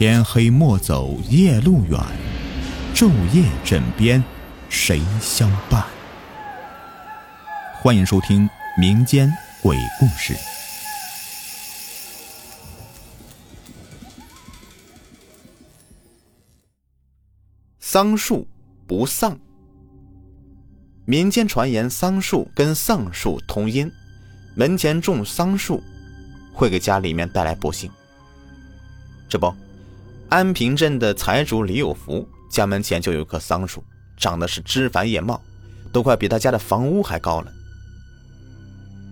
天黑莫走夜路远，昼夜枕边谁相伴？欢迎收听民间鬼故事。桑树不丧。民间传言，桑树跟丧树同音，门前种桑树会给家里面带来不幸。这不，安平镇的财主李有福家门前就有棵桑树，长得是枝繁叶茂，都快比他家的房屋还高了。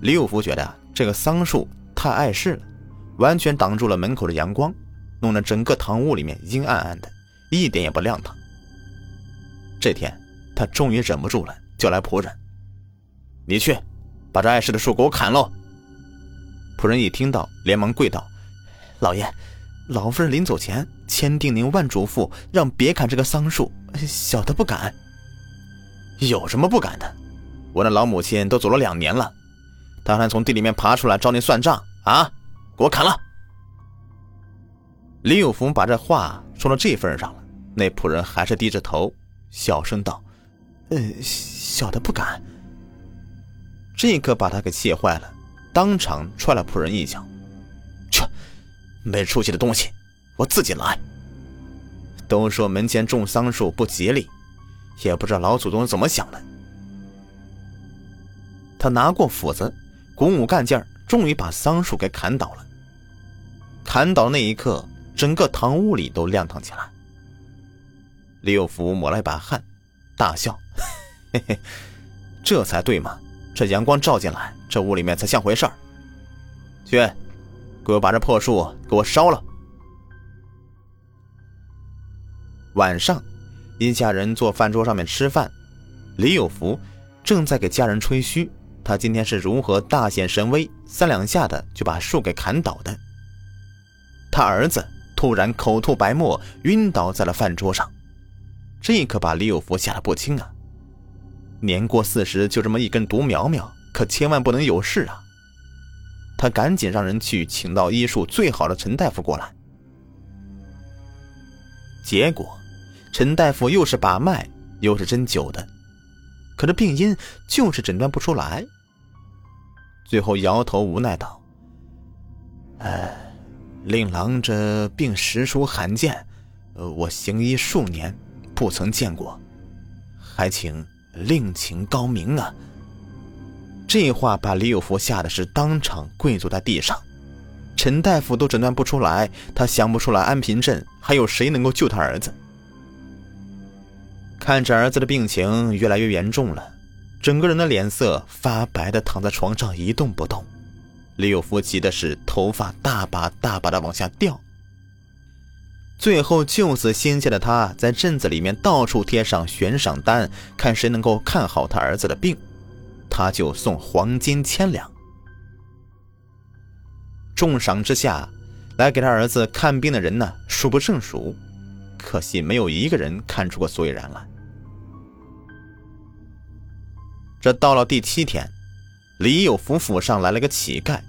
李有福觉得这个桑树太碍事了，完全挡住了门口的阳光，弄得整个堂屋里面阴暗暗的，一点也不亮堂。这天，他终于忍不住了，叫来仆人：“你去，把这碍事的树给我砍喽！”仆人一听到，连忙跪道：“老爷，老夫人临走前千叮咛万嘱咐，让别砍这个桑树，小的不敢。有什么不敢的？我那老母亲都走了两年了。”他还从地里面爬出来找你算账啊！给我砍了！李有福把这话说到这份上了，那仆人还是低着头，小声道：“呃，小的不敢。”这可把他给气坏了，当场踹了仆人一脚：“，没出息的东西，我自己来。”都说门前种桑树不吉利，也不知道老祖宗怎么想的。他拿过斧子。鼓舞干劲儿，终于把桑树给砍倒了。砍倒那一刻，整个堂屋里都亮堂起来。李有福抹了一把汗，大笑：“嘿嘿，这才对嘛！这阳光照进来，这屋里面才像回事儿。去，给我把这破树给我烧了。”晚上，一家人坐饭桌上面吃饭，李有福正在给家人吹嘘。他今天是如何大显神威，三两下的就把树给砍倒的？他儿子突然口吐白沫，晕倒在了饭桌上，这可把李有福吓得不轻啊！年过四十就这么一根独苗苗，可千万不能有事啊！他赶紧让人去请到医术最好的陈大夫过来。结果，陈大夫又是把脉，又是针灸的，可这病因就是诊断不出来。最后摇头无奈道：“哎，令郎这病实属罕见，呃，我行医数年，不曾见过，还请另请高明啊。”这话把李有福吓得是当场跪坐在地上。陈大夫都诊断不出来，他想不出来安平镇还有谁能够救他儿子。看着儿子的病情越来越严重了。整个人的脸色发白的躺在床上一动不动，李有福急的是头发大把大把的往下掉。最后救死心切的他在镇子里面到处贴上悬赏单，看谁能够看好他儿子的病，他就送黄金千两。重赏之下，来给他儿子看病的人呢数不胜数，可惜没有一个人看出个所以然来。这到了第七天，李有福府上来了个乞丐，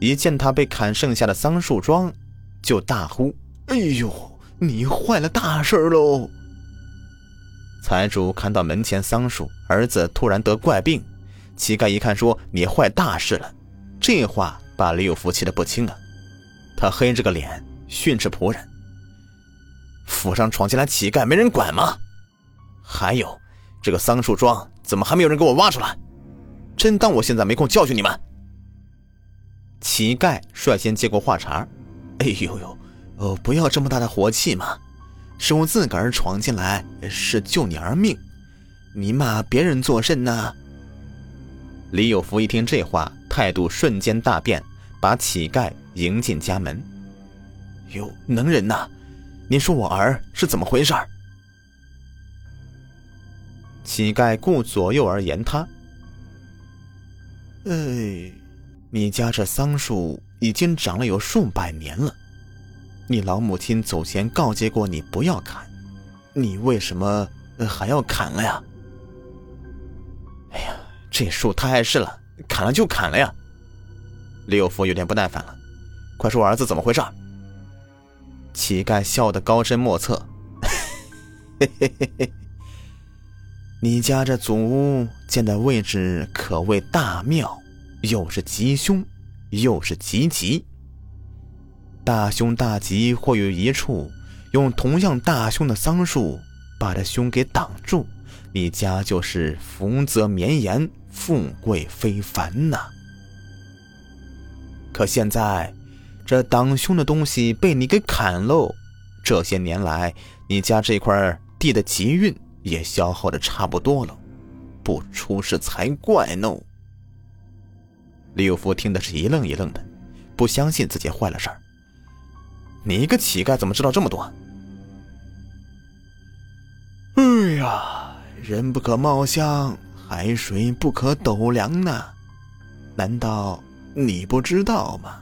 一见他被砍剩下的桑树桩，就大呼：“哎呦，你坏了大事喽！”财主看到门前桑树，儿子突然得怪病，乞丐一看说：“你坏大事了！”这话把李有福气得不轻啊，他黑着个脸训斥仆人：“府上闯进来乞丐，没人管吗？还有。”这个桑树桩怎么还没有人给我挖出来？真当我现在没空教训你们？乞丐率先接过话茬：“哎呦呦，哦，不要这么大的火气嘛！是我自个儿闯进来，是救你儿命，你骂别人作甚呢？”李有福一听这话，态度瞬间大变，把乞丐迎进家门。哟，能人呐！您说我儿是怎么回事？乞丐顾左右而言他：“哎，你家这桑树已经长了有数百年了，你老母亲走前告诫过你不要砍，你为什么还要砍了呀？”这树太碍事了，砍了就砍了呀！李有福有点不耐烦了，快说我儿子怎么回事？乞丐笑得高深莫测。嘿嘿嘿嘿，你家这祖屋建的位置可谓大妙，又是吉凶，又是吉吉。大凶大吉或有一处，用同样大凶的桑树把这凶给挡住，你家就是福泽绵延，富贵非凡呐。可现在，这挡凶的东西被你给砍喽，这些年来，你家这块。地的吉运也消耗的差不多了，不出事才怪呢。李有福听的是一愣一愣的，不相信自己坏了事儿。你一个乞丐怎么知道这么多？哎呀，人不可貌相，海水不可斗量呢，难道你不知道吗？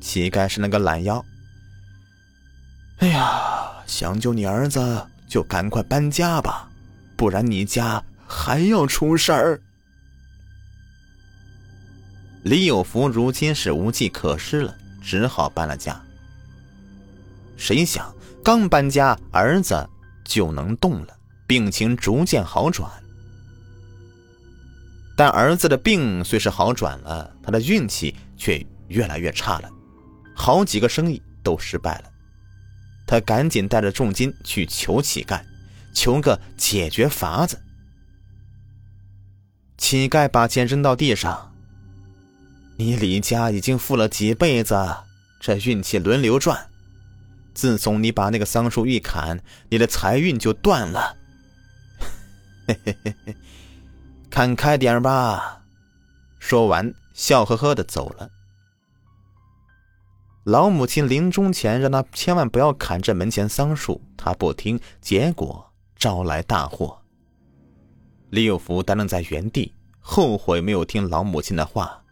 乞丐是那个懒腰。哎呀！想救你儿子，就赶快搬家吧，不然你家还要出事儿。李有福如今是无计可施了，只好搬了家。谁想刚搬家，儿子就能动了，病情逐渐好转。但儿子的病虽是好转了，他的运气却越来越差了，好几个生意都失败了。他赶紧带着重金去求乞丐，求个解决法子。乞丐把钱扔到地上。你李家已经富了几辈子，这运气轮流转。自从你把那个桑树一砍，你的财运就断了。嘿嘿嘿嘿，看开点吧。说完，笑呵呵的走了。老母亲临终前让他千万不要砍这门前桑树，他不听，结果招来大祸。李有福呆愣在原地，后悔没有听老母亲的话。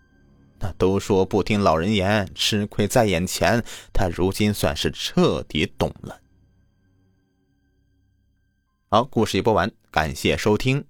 那都说不听老人言，吃亏在眼前。他如今算是彻底懂了。好，故事已播完，感谢收听。